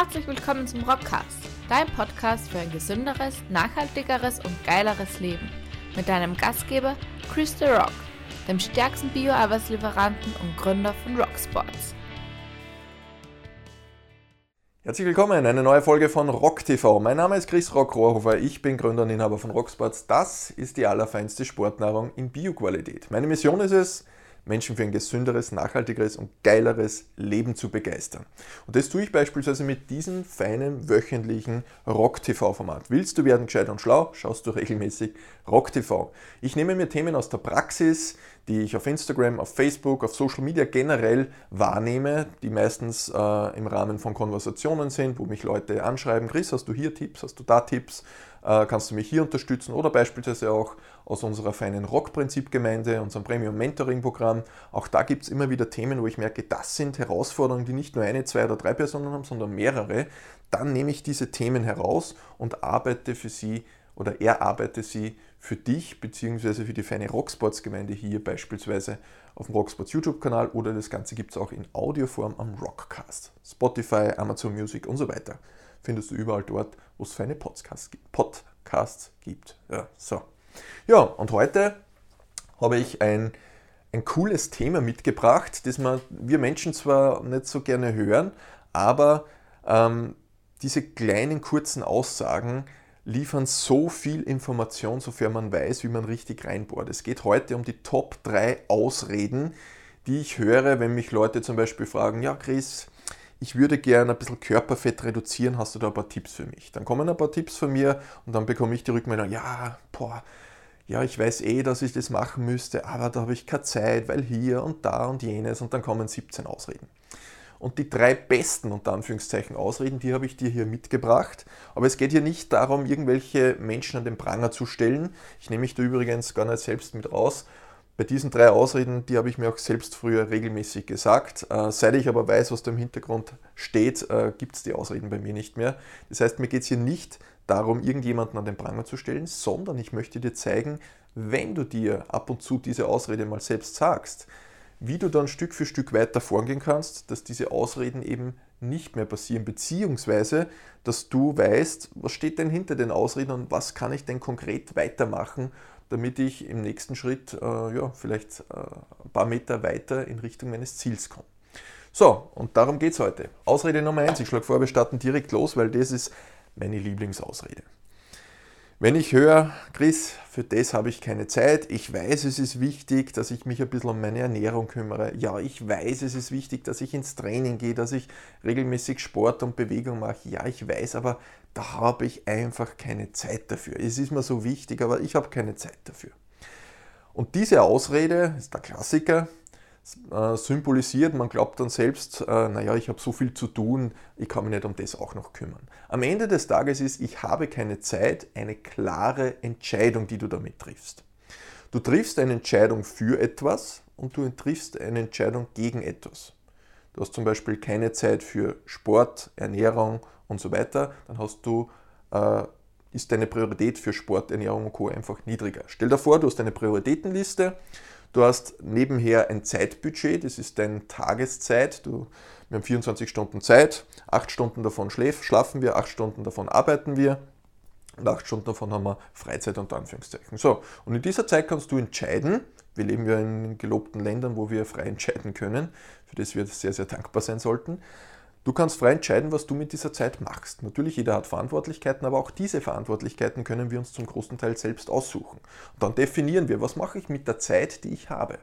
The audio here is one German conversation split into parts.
Herzlich willkommen zum Rockcast, dein Podcast für ein gesünderes, nachhaltigeres und geileres Leben. Mit deinem Gastgeber Chris The Rock, dem stärksten Bio-Arbeitslieferanten und Gründer von Rocksports. Herzlich willkommen in eine neue Folge von Rock TV. Mein Name ist Chris Rock Rohrhofer, ich bin Gründer und Inhaber von Rocksports. Das ist die allerfeinste Sportnahrung in Bioqualität. Meine Mission ist es, Menschen für ein gesünderes, nachhaltigeres und geileres Leben zu begeistern. Und das tue ich beispielsweise mit diesem feinen wöchentlichen Rock-TV-Format. Willst du werden gescheit und schlau, schaust du regelmäßig Rock-TV. Ich nehme mir Themen aus der Praxis, die ich auf Instagram, auf Facebook, auf Social Media generell wahrnehme, die meistens äh, im Rahmen von Konversationen sind, wo mich Leute anschreiben, Chris, hast du hier Tipps, hast du da Tipps, kannst du mich hier unterstützen oder beispielsweise auch aus unserer feinen Rock-Prinzip-Gemeinde, unserem Premium-Mentoring-Programm. Auch da gibt es immer wieder Themen, wo ich merke, das sind Herausforderungen, die nicht nur eine, zwei oder drei Personen haben, sondern mehrere. Dann nehme ich diese Themen heraus und arbeite für sie oder erarbeite sie für dich bzw. für die feine Rocksports-Gemeinde hier beispielsweise auf dem Rocksports YouTube-Kanal oder das Ganze gibt es auch in Audioform am Rockcast, Spotify, Amazon Music und so weiter. Findest du überall dort, wo es feine Podcasts gibt. Podcasts gibt. Ja, so. ja, und heute habe ich ein, ein cooles Thema mitgebracht, das wir, wir Menschen zwar nicht so gerne hören, aber ähm, diese kleinen kurzen Aussagen, liefern so viel Information, sofern man weiß, wie man richtig reinbohrt. Es geht heute um die Top 3 Ausreden, die ich höre, wenn mich Leute zum Beispiel fragen, ja Chris, ich würde gerne ein bisschen Körperfett reduzieren, hast du da ein paar Tipps für mich? Dann kommen ein paar Tipps von mir und dann bekomme ich die Rückmeldung, ja, boah, ja, ich weiß eh, dass ich das machen müsste, aber da habe ich keine Zeit, weil hier und da und jenes und dann kommen 17 Ausreden. Und die drei besten, unter Anführungszeichen, Ausreden, die habe ich dir hier mitgebracht. Aber es geht hier nicht darum, irgendwelche Menschen an den Pranger zu stellen. Ich nehme mich da übrigens gar nicht selbst mit raus. Bei diesen drei Ausreden, die habe ich mir auch selbst früher regelmäßig gesagt. Äh, seit ich aber weiß, was da im Hintergrund steht, äh, gibt es die Ausreden bei mir nicht mehr. Das heißt, mir geht es hier nicht darum, irgendjemanden an den Pranger zu stellen, sondern ich möchte dir zeigen, wenn du dir ab und zu diese Ausrede mal selbst sagst, wie du dann Stück für Stück weiter vorgehen kannst, dass diese Ausreden eben nicht mehr passieren, beziehungsweise dass du weißt, was steht denn hinter den Ausreden und was kann ich denn konkret weitermachen, damit ich im nächsten Schritt äh, ja, vielleicht äh, ein paar Meter weiter in Richtung meines Ziels komme. So, und darum geht es heute. Ausrede Nummer eins. Ich schlage vor, wir starten direkt los, weil das ist meine Lieblingsausrede. Wenn ich höre, Chris, für das habe ich keine Zeit, ich weiß, es ist wichtig, dass ich mich ein bisschen um meine Ernährung kümmere. Ja, ich weiß, es ist wichtig, dass ich ins Training gehe, dass ich regelmäßig Sport und Bewegung mache. Ja, ich weiß, aber da habe ich einfach keine Zeit dafür. Es ist mir so wichtig, aber ich habe keine Zeit dafür. Und diese Ausrede ist der Klassiker, äh, symbolisiert. Man glaubt dann selbst, äh, naja, ich habe so viel zu tun, ich kann mich nicht um das auch noch kümmern. Am Ende des Tages ist, ich habe keine Zeit, eine klare Entscheidung, die du damit triffst. Du triffst eine Entscheidung für etwas und du triffst eine Entscheidung gegen etwas. Du hast zum Beispiel keine Zeit für Sport, Ernährung und so weiter, dann hast du, äh, ist deine Priorität für Sport, Ernährung und Co. einfach niedriger. Stell dir vor, du hast eine Prioritätenliste Du hast nebenher ein Zeitbudget, das ist deine Tageszeit. Du, wir haben 24 Stunden Zeit, 8 Stunden davon schläf, schlafen wir, 8 Stunden davon arbeiten wir und 8 Stunden davon haben wir Freizeit unter Anführungszeichen. So, und in dieser Zeit kannst du entscheiden, wir leben ja in gelobten Ländern, wo wir frei entscheiden können, für das wir sehr, sehr dankbar sein sollten. Du kannst frei entscheiden, was du mit dieser Zeit machst. Natürlich, jeder hat Verantwortlichkeiten, aber auch diese Verantwortlichkeiten können wir uns zum großen Teil selbst aussuchen. Und dann definieren wir, was mache ich mit der Zeit, die ich habe.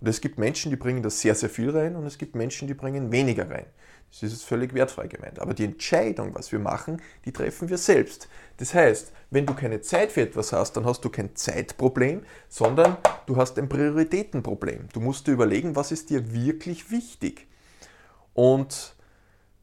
Und es gibt Menschen, die bringen da sehr, sehr viel rein und es gibt Menschen, die bringen weniger rein. Das ist völlig wertfrei gemeint. Aber die Entscheidung, was wir machen, die treffen wir selbst. Das heißt, wenn du keine Zeit für etwas hast, dann hast du kein Zeitproblem, sondern du hast ein Prioritätenproblem. Du musst dir überlegen, was ist dir wirklich wichtig. Und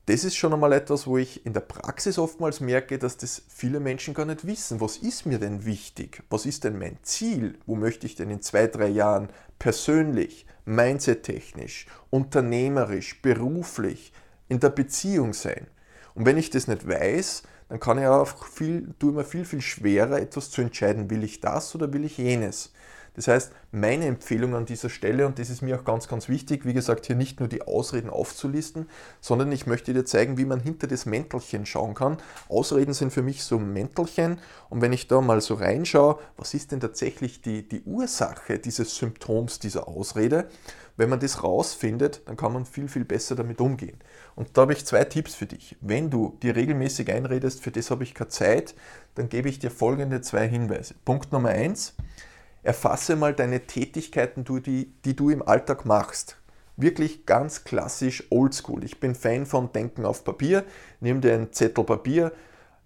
das ist schon einmal etwas, wo ich in der Praxis oftmals merke, dass das viele Menschen gar nicht wissen. Was ist mir denn wichtig? Was ist denn mein Ziel? Wo möchte ich denn in zwei, drei Jahren persönlich, mindset-technisch, unternehmerisch, beruflich, in der Beziehung sein? Und wenn ich das nicht weiß, dann kann ich auch viel, tue mir viel, viel schwerer, etwas zu entscheiden, will ich das oder will ich jenes. Das heißt, meine Empfehlung an dieser Stelle, und das ist mir auch ganz, ganz wichtig, wie gesagt, hier nicht nur die Ausreden aufzulisten, sondern ich möchte dir zeigen, wie man hinter das Mäntelchen schauen kann. Ausreden sind für mich so Mäntelchen und wenn ich da mal so reinschaue, was ist denn tatsächlich die, die Ursache dieses Symptoms, dieser Ausrede? Wenn man das rausfindet, dann kann man viel, viel besser damit umgehen. Und da habe ich zwei Tipps für dich. Wenn du dir regelmäßig einredest, für das habe ich keine Zeit, dann gebe ich dir folgende zwei Hinweise. Punkt Nummer eins, erfasse mal deine Tätigkeiten, die, die du im Alltag machst. Wirklich ganz klassisch oldschool. Ich bin Fan von Denken auf Papier. Nimm dir einen Zettel Papier,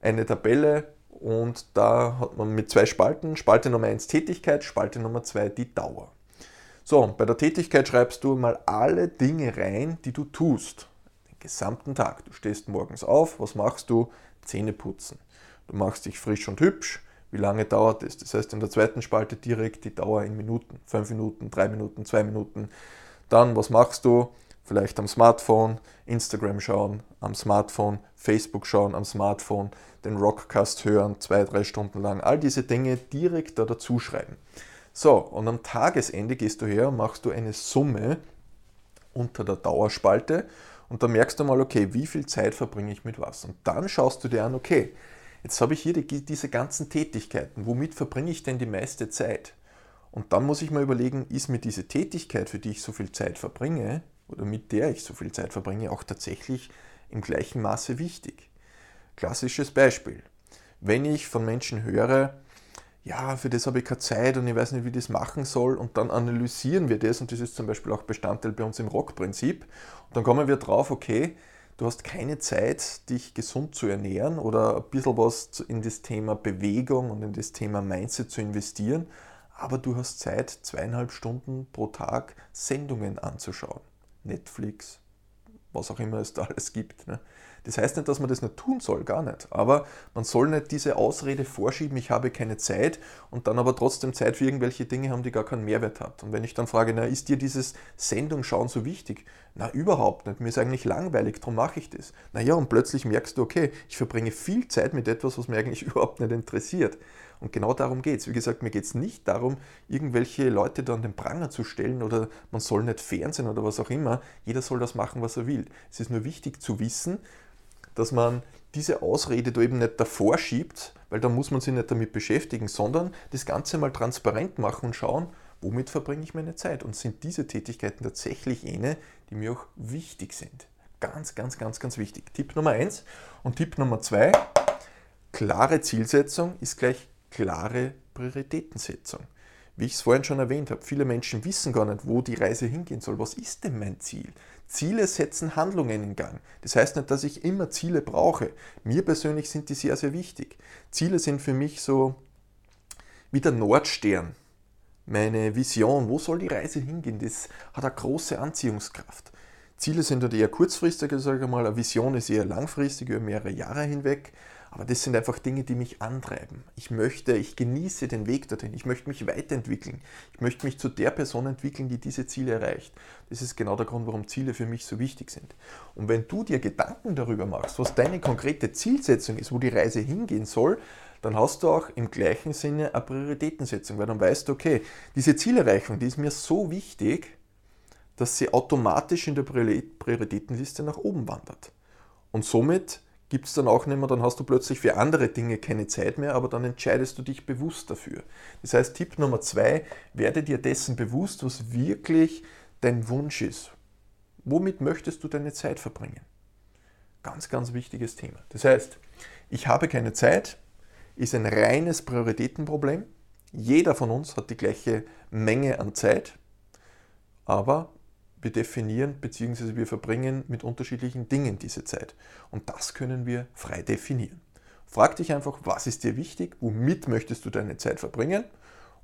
eine Tabelle und da hat man mit zwei Spalten. Spalte Nummer eins Tätigkeit, Spalte Nummer zwei die Dauer. So, bei der Tätigkeit schreibst du mal alle Dinge rein, die du tust. Den gesamten Tag. Du stehst morgens auf, was machst du? Zähne putzen. Du machst dich frisch und hübsch. Wie lange dauert es? Das heißt in der zweiten Spalte direkt die Dauer in Minuten. Fünf Minuten, drei Minuten, zwei Minuten. Dann, was machst du? Vielleicht am Smartphone, Instagram schauen, am Smartphone, Facebook schauen, am Smartphone, den Rockcast hören, zwei, drei Stunden lang. All diese Dinge direkt da dazu schreiben. So, und am Tagesende gehst du her und machst du eine Summe unter der Dauerspalte und dann merkst du mal, okay, wie viel Zeit verbringe ich mit was? Und dann schaust du dir an, okay, jetzt habe ich hier die, diese ganzen Tätigkeiten, womit verbringe ich denn die meiste Zeit? Und dann muss ich mal überlegen, ist mir diese Tätigkeit, für die ich so viel Zeit verbringe, oder mit der ich so viel Zeit verbringe, auch tatsächlich im gleichen Maße wichtig? Klassisches Beispiel. Wenn ich von Menschen höre, ja, für das habe ich keine Zeit und ich weiß nicht, wie ich das machen soll. Und dann analysieren wir das und das ist zum Beispiel auch Bestandteil bei uns im Rock-Prinzip. Und dann kommen wir drauf, okay, du hast keine Zeit, dich gesund zu ernähren oder ein bisschen was in das Thema Bewegung und in das Thema Mindset zu investieren, aber du hast Zeit, zweieinhalb Stunden pro Tag Sendungen anzuschauen. Netflix, was auch immer es da alles gibt. Ne? Das heißt nicht, dass man das nicht tun soll, gar nicht. Aber man soll nicht diese Ausrede vorschieben, ich habe keine Zeit und dann aber trotzdem Zeit für irgendwelche Dinge haben, die gar keinen Mehrwert hat. Und wenn ich dann frage, na, ist dir dieses Sendung schauen so wichtig? Na, überhaupt nicht. Mir ist eigentlich langweilig, darum mache ich das. Naja, und plötzlich merkst du, okay, ich verbringe viel Zeit mit etwas, was mir eigentlich überhaupt nicht interessiert. Und genau darum geht es. Wie gesagt, mir geht es nicht darum, irgendwelche Leute da an den Pranger zu stellen oder man soll nicht Fernsehen oder was auch immer. Jeder soll das machen, was er will. Es ist nur wichtig zu wissen, dass man diese Ausrede da eben nicht davor schiebt, weil dann muss man sich nicht damit beschäftigen, sondern das Ganze mal transparent machen und schauen, womit verbringe ich meine Zeit und sind diese Tätigkeiten tatsächlich jene, die mir auch wichtig sind. Ganz, ganz, ganz, ganz wichtig. Tipp Nummer eins und Tipp Nummer zwei: klare Zielsetzung ist gleich klare Prioritätensetzung. Wie ich es vorhin schon erwähnt habe, viele Menschen wissen gar nicht, wo die Reise hingehen soll. Was ist denn mein Ziel? Ziele setzen Handlungen in Gang. Das heißt nicht, dass ich immer Ziele brauche. Mir persönlich sind die sehr, sehr wichtig. Ziele sind für mich so wie der Nordstern. Meine Vision, wo soll die Reise hingehen, das hat eine große Anziehungskraft. Ziele sind halt eher kurzfristig, sage ich mal, eine Vision ist eher langfristig, über mehrere Jahre hinweg. Aber das sind einfach Dinge, die mich antreiben. Ich möchte, ich genieße den Weg dorthin. Ich möchte mich weiterentwickeln. Ich möchte mich zu der Person entwickeln, die diese Ziele erreicht. Das ist genau der Grund, warum Ziele für mich so wichtig sind. Und wenn du dir Gedanken darüber machst, was deine konkrete Zielsetzung ist, wo die Reise hingehen soll, dann hast du auch im gleichen Sinne eine Prioritätensetzung, weil dann weißt du, okay, diese Zielerreichung, die ist mir so wichtig, dass sie automatisch in der Prioritätenliste nach oben wandert. Und somit gibt es dann auch nicht mehr, dann hast du plötzlich für andere Dinge keine Zeit mehr, aber dann entscheidest du dich bewusst dafür. Das heißt, Tipp Nummer zwei, werde dir dessen bewusst, was wirklich dein Wunsch ist. Womit möchtest du deine Zeit verbringen? Ganz, ganz wichtiges Thema. Das heißt, ich habe keine Zeit, ist ein reines Prioritätenproblem. Jeder von uns hat die gleiche Menge an Zeit, aber wir definieren bzw. wir verbringen mit unterschiedlichen Dingen diese Zeit. Und das können wir frei definieren. Frag dich einfach, was ist dir wichtig, womit möchtest du deine Zeit verbringen?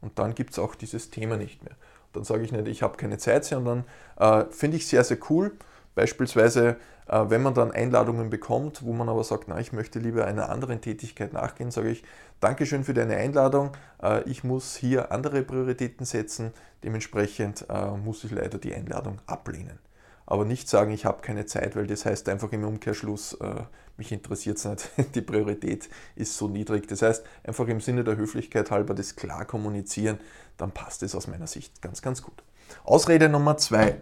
Und dann gibt es auch dieses Thema nicht mehr. Dann sage ich nicht, ich habe keine Zeit, sondern äh, finde ich sehr, sehr cool. Beispielsweise, äh, wenn man dann Einladungen bekommt, wo man aber sagt, na, ich möchte lieber einer anderen Tätigkeit nachgehen, sage ich, Dankeschön für deine Einladung. Äh, ich muss hier andere Prioritäten setzen. Dementsprechend äh, muss ich leider die Einladung ablehnen. aber nicht sagen, ich habe keine Zeit, weil das heißt einfach im Umkehrschluss, äh, mich interessiert es nicht, die Priorität ist so niedrig. Das heißt, einfach im Sinne der Höflichkeit halber das klar kommunizieren, dann passt es aus meiner Sicht ganz, ganz gut. Ausrede Nummer zwei.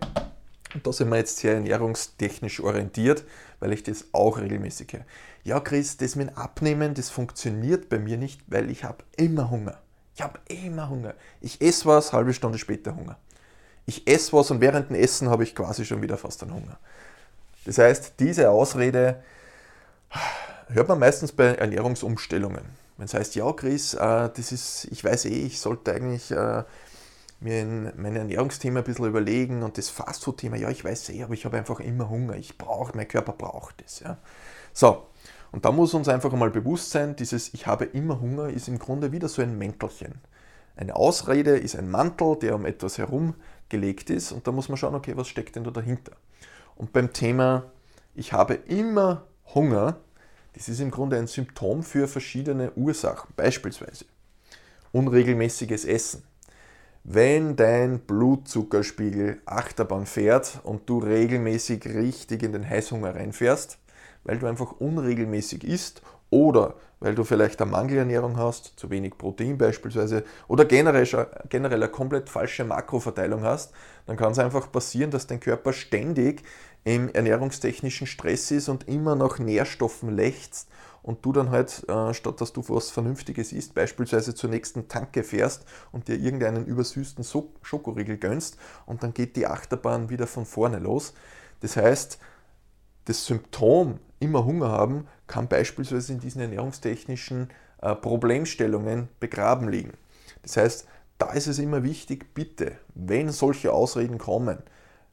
Und da sind wir jetzt sehr ernährungstechnisch orientiert, weil ich das auch regelmäßig höre. Ja, Chris, das mit Abnehmen, das funktioniert bei mir nicht, weil ich habe immer Hunger. Ich habe immer Hunger. Ich esse was, halbe Stunde später Hunger. Ich esse was und während dem Essen habe ich quasi schon wieder fast einen Hunger. Das heißt, diese Ausrede hört man meistens bei Ernährungsumstellungen. Wenn es heißt, ja, Chris, äh, das ist, ich weiß eh, ich sollte eigentlich äh, mir in mein Ernährungsthema ein bisschen überlegen und das Fastfood-Thema, ja, ich weiß eh, aber ich habe einfach immer Hunger. Ich brauche, mein Körper braucht es. Ja. So, und da muss uns einfach einmal bewusst sein, dieses Ich habe immer Hunger ist im Grunde wieder so ein Mäntelchen. Eine Ausrede ist ein Mantel, der um etwas herumgelegt ist und da muss man schauen, okay, was steckt denn da dahinter? Und beim Thema Ich habe immer Hunger, das ist im Grunde ein Symptom für verschiedene Ursachen. Beispielsweise unregelmäßiges Essen. Wenn dein Blutzuckerspiegel Achterbahn fährt und du regelmäßig richtig in den Heißhunger reinfährst, weil du einfach unregelmäßig isst oder weil du vielleicht eine Mangelernährung hast, zu wenig Protein beispielsweise, oder generell, generell eine komplett falsche Makroverteilung hast, dann kann es einfach passieren, dass dein Körper ständig im ernährungstechnischen Stress ist und immer nach Nährstoffen lechzt und du dann halt, äh, statt dass du was Vernünftiges isst, beispielsweise zur nächsten Tanke fährst und dir irgendeinen übersüßten Schokoriegel gönnst und dann geht die Achterbahn wieder von vorne los. Das heißt, das Symptom immer Hunger haben kann beispielsweise in diesen ernährungstechnischen äh, Problemstellungen begraben liegen. Das heißt, da ist es immer wichtig, bitte, wenn solche Ausreden kommen,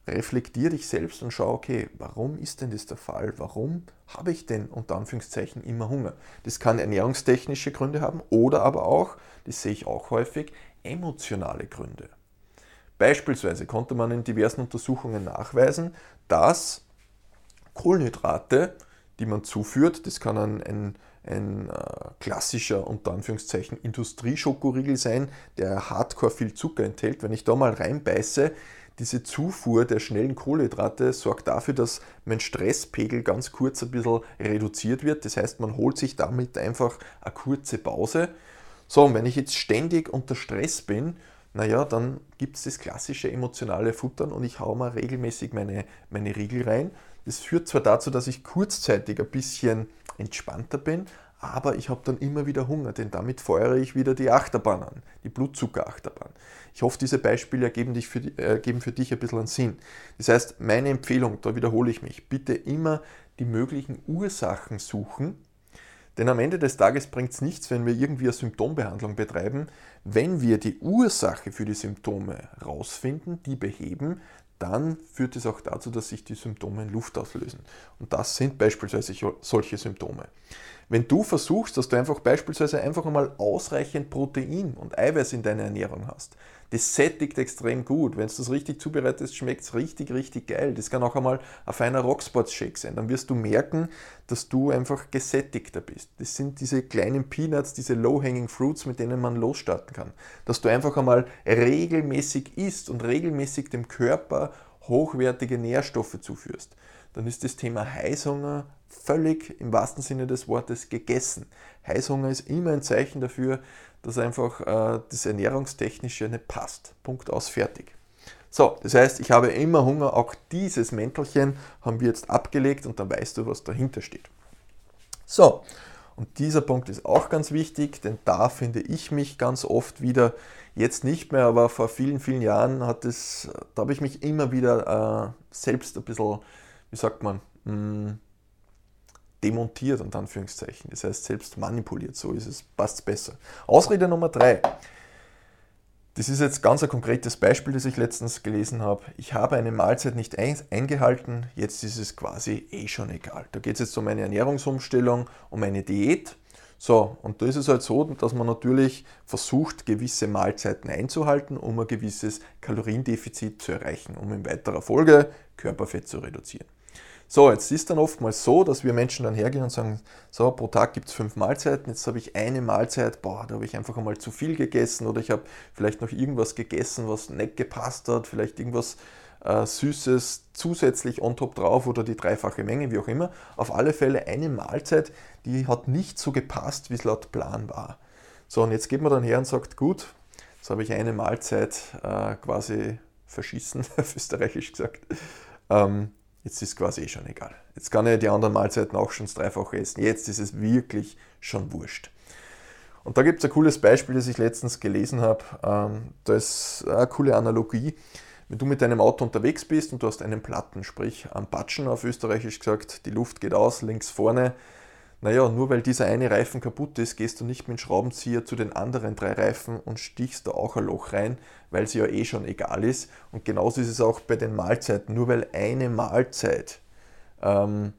reflektier dich selbst und schau, okay, warum ist denn das der Fall? Warum habe ich denn unter Anführungszeichen immer Hunger? Das kann ernährungstechnische Gründe haben oder aber auch, das sehe ich auch häufig, emotionale Gründe. Beispielsweise konnte man in diversen Untersuchungen nachweisen, dass Kohlenhydrate, die man zuführt, das kann ein, ein, ein äh, klassischer unter Anführungszeichen Industrieschokoriegel sein, der hardcore viel Zucker enthält. Wenn ich da mal reinbeiße, diese Zufuhr der schnellen Kohlenhydrate sorgt dafür, dass mein Stresspegel ganz kurz ein bisschen reduziert wird. Das heißt, man holt sich damit einfach eine kurze Pause. So, und wenn ich jetzt ständig unter Stress bin, naja, dann gibt es das klassische emotionale Futtern und ich haue mal regelmäßig meine, meine Riegel rein. Das führt zwar dazu, dass ich kurzzeitig ein bisschen entspannter bin, aber ich habe dann immer wieder Hunger, denn damit feuere ich wieder die Achterbahn an, die Blutzuckerachterbahn. Ich hoffe, diese Beispiele ergeben, dich für, äh, geben für dich ein bisschen einen Sinn. Das heißt, meine Empfehlung, da wiederhole ich mich, bitte immer die möglichen Ursachen suchen, denn am Ende des Tages bringt es nichts, wenn wir irgendwie eine Symptombehandlung betreiben. Wenn wir die Ursache für die Symptome rausfinden, die beheben, dann führt es auch dazu, dass sich die Symptome in Luft auslösen. Und das sind beispielsweise solche Symptome. Wenn du versuchst, dass du einfach beispielsweise einfach einmal ausreichend Protein und Eiweiß in deiner Ernährung hast, das sättigt extrem gut. Wenn du das richtig zubereitest, schmeckt es richtig, richtig geil. Das kann auch einmal ein feiner Rocksports-Shake sein. Dann wirst du merken, dass du einfach gesättigter bist. Das sind diese kleinen Peanuts, diese Low-Hanging Fruits, mit denen man losstarten kann. Dass du einfach einmal regelmäßig isst und regelmäßig dem Körper hochwertige Nährstoffe zuführst. Dann ist das Thema Heißhunger völlig im wahrsten Sinne des Wortes gegessen. Heißhunger ist immer ein Zeichen dafür, dass einfach äh, das Ernährungstechnische nicht passt. Punkt aus, fertig. So, das heißt, ich habe immer Hunger, auch dieses Mäntelchen haben wir jetzt abgelegt und dann weißt du, was dahinter steht. So, und dieser Punkt ist auch ganz wichtig, denn da finde ich mich ganz oft wieder, jetzt nicht mehr, aber vor vielen, vielen Jahren hat es, da habe ich mich immer wieder äh, selbst ein bisschen, wie sagt man, mh, hm, demontiert, unter Anführungszeichen. Das heißt, selbst manipuliert, so ist es, passt besser. Ausrede Nummer drei. Das ist jetzt ganz ein konkretes Beispiel, das ich letztens gelesen habe. Ich habe eine Mahlzeit nicht eingehalten, jetzt ist es quasi eh schon egal. Da geht es jetzt um eine Ernährungsumstellung, um eine Diät. So, und da ist es halt so, dass man natürlich versucht, gewisse Mahlzeiten einzuhalten, um ein gewisses Kaloriendefizit zu erreichen, um in weiterer Folge Körperfett zu reduzieren. So, jetzt ist dann oftmals so, dass wir Menschen dann hergehen und sagen, so, pro Tag gibt es fünf Mahlzeiten, jetzt habe ich eine Mahlzeit, boah, da habe ich einfach einmal zu viel gegessen oder ich habe vielleicht noch irgendwas gegessen, was nicht gepasst hat, vielleicht irgendwas äh, Süßes zusätzlich on top drauf oder die dreifache Menge, wie auch immer. Auf alle Fälle eine Mahlzeit, die hat nicht so gepasst, wie es laut Plan war. So, und jetzt geht man dann her und sagt, gut, jetzt habe ich eine Mahlzeit äh, quasi verschissen, auf österreichisch gesagt. Ähm, jetzt ist quasi eh schon egal. Jetzt kann ich die anderen Mahlzeiten auch schon das Dreifache essen. Jetzt ist es wirklich schon wurscht. Und da gibt es ein cooles Beispiel, das ich letztens gelesen habe. Ähm, da ist eine coole Analogie. Wenn du mit deinem Auto unterwegs bist und du hast einen Platten, sprich am Patschen auf Österreichisch gesagt, die Luft geht aus, links vorne. Naja, nur weil dieser eine Reifen kaputt ist, gehst du nicht mit dem Schraubenzieher zu den anderen drei Reifen und stichst da auch ein Loch rein, weil sie ja eh schon egal ist. Und genauso ist es auch bei den Mahlzeiten. Nur weil eine Mahlzeit ähm,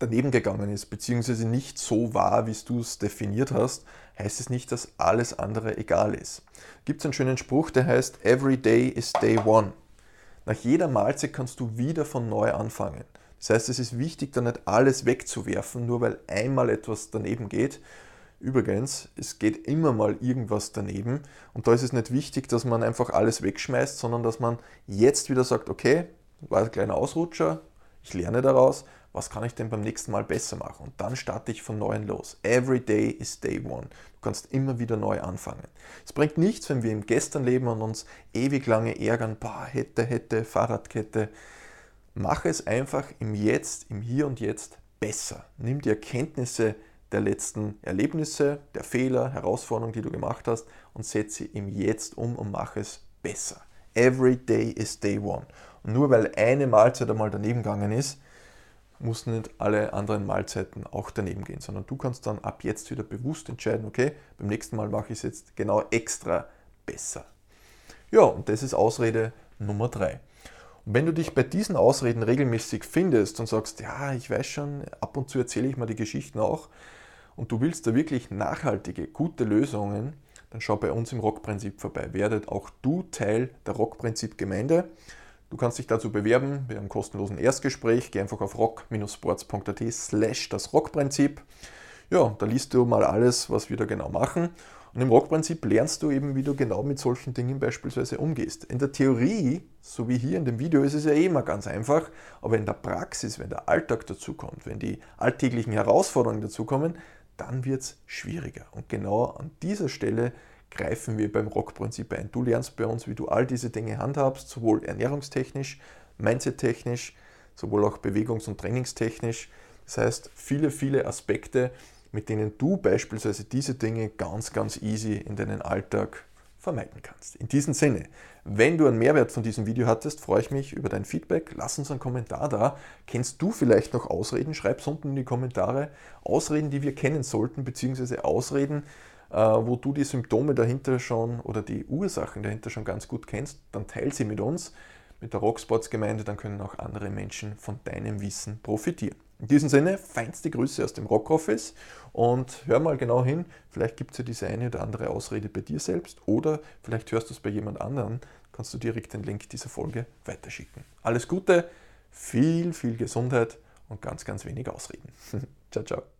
daneben gegangen ist, beziehungsweise nicht so war, wie du es definiert hast, heißt es nicht, dass alles andere egal ist. Gibt es einen schönen Spruch, der heißt, Every day is day one. Nach jeder Mahlzeit kannst du wieder von neu anfangen. Das heißt, es ist wichtig, da nicht alles wegzuwerfen, nur weil einmal etwas daneben geht. Übrigens, es geht immer mal irgendwas daneben und da ist es nicht wichtig, dass man einfach alles wegschmeißt, sondern dass man jetzt wieder sagt, okay, war ein kleiner Ausrutscher, ich lerne daraus, was kann ich denn beim nächsten Mal besser machen? Und dann starte ich von neuem los. Every day is day one. Du kannst immer wieder neu anfangen. Es bringt nichts, wenn wir im Gestern leben und uns ewig lange ärgern, bah, hätte, hätte, Fahrradkette. Mach es einfach im Jetzt, im Hier und Jetzt besser. Nimm die Erkenntnisse der letzten Erlebnisse, der Fehler, Herausforderungen, die du gemacht hast und setze sie im Jetzt um und mach es besser. Every day is day one. Und nur weil eine Mahlzeit einmal daneben gegangen ist, muss nicht alle anderen Mahlzeiten auch daneben gehen, sondern du kannst dann ab jetzt wieder bewusst entscheiden, okay, beim nächsten Mal mache ich es jetzt genau extra besser. Ja, und das ist Ausrede Nummer drei. Wenn du dich bei diesen Ausreden regelmäßig findest und sagst, ja, ich weiß schon, ab und zu erzähle ich mal die Geschichten auch, und du willst da wirklich nachhaltige, gute Lösungen, dann schau bei uns im Rockprinzip vorbei. Werdet auch du Teil der Rockprinzip-Gemeinde. Du kannst dich dazu bewerben, wir haben ein kostenlosen Erstgespräch. Geh einfach auf rock-sports.at slash das Rockprinzip. Ja, da liest du mal alles, was wir da genau machen. Und im Rockprinzip lernst du eben, wie du genau mit solchen Dingen beispielsweise umgehst. In der Theorie, so wie hier in dem Video, ist es ja eh immer ganz einfach, aber in der Praxis, wenn der Alltag dazukommt, wenn die alltäglichen Herausforderungen dazukommen, dann wird es schwieriger. Und genau an dieser Stelle greifen wir beim Rockprinzip ein. Du lernst bei uns, wie du all diese Dinge handhabst, sowohl ernährungstechnisch, mindsettechnisch, sowohl auch bewegungs- und trainingstechnisch. Das heißt, viele, viele Aspekte, mit denen du beispielsweise diese Dinge ganz, ganz easy in deinen Alltag vermeiden kannst. In diesem Sinne, wenn du einen Mehrwert von diesem Video hattest, freue ich mich über dein Feedback. Lass uns einen Kommentar da. Kennst du vielleicht noch Ausreden? Schreib es unten in die Kommentare. Ausreden, die wir kennen sollten, beziehungsweise Ausreden, äh, wo du die Symptome dahinter schon oder die Ursachen dahinter schon ganz gut kennst, dann teile sie mit uns, mit der Rocksports-Gemeinde, dann können auch andere Menschen von deinem Wissen profitieren. In diesem Sinne, feinste Grüße aus dem Rockoffice und hör mal genau hin, vielleicht gibt es ja diese eine oder andere Ausrede bei dir selbst oder vielleicht hörst du es bei jemand anderem, kannst du direkt den Link dieser Folge weiterschicken. Alles Gute, viel, viel Gesundheit und ganz, ganz wenig Ausreden. ciao, ciao.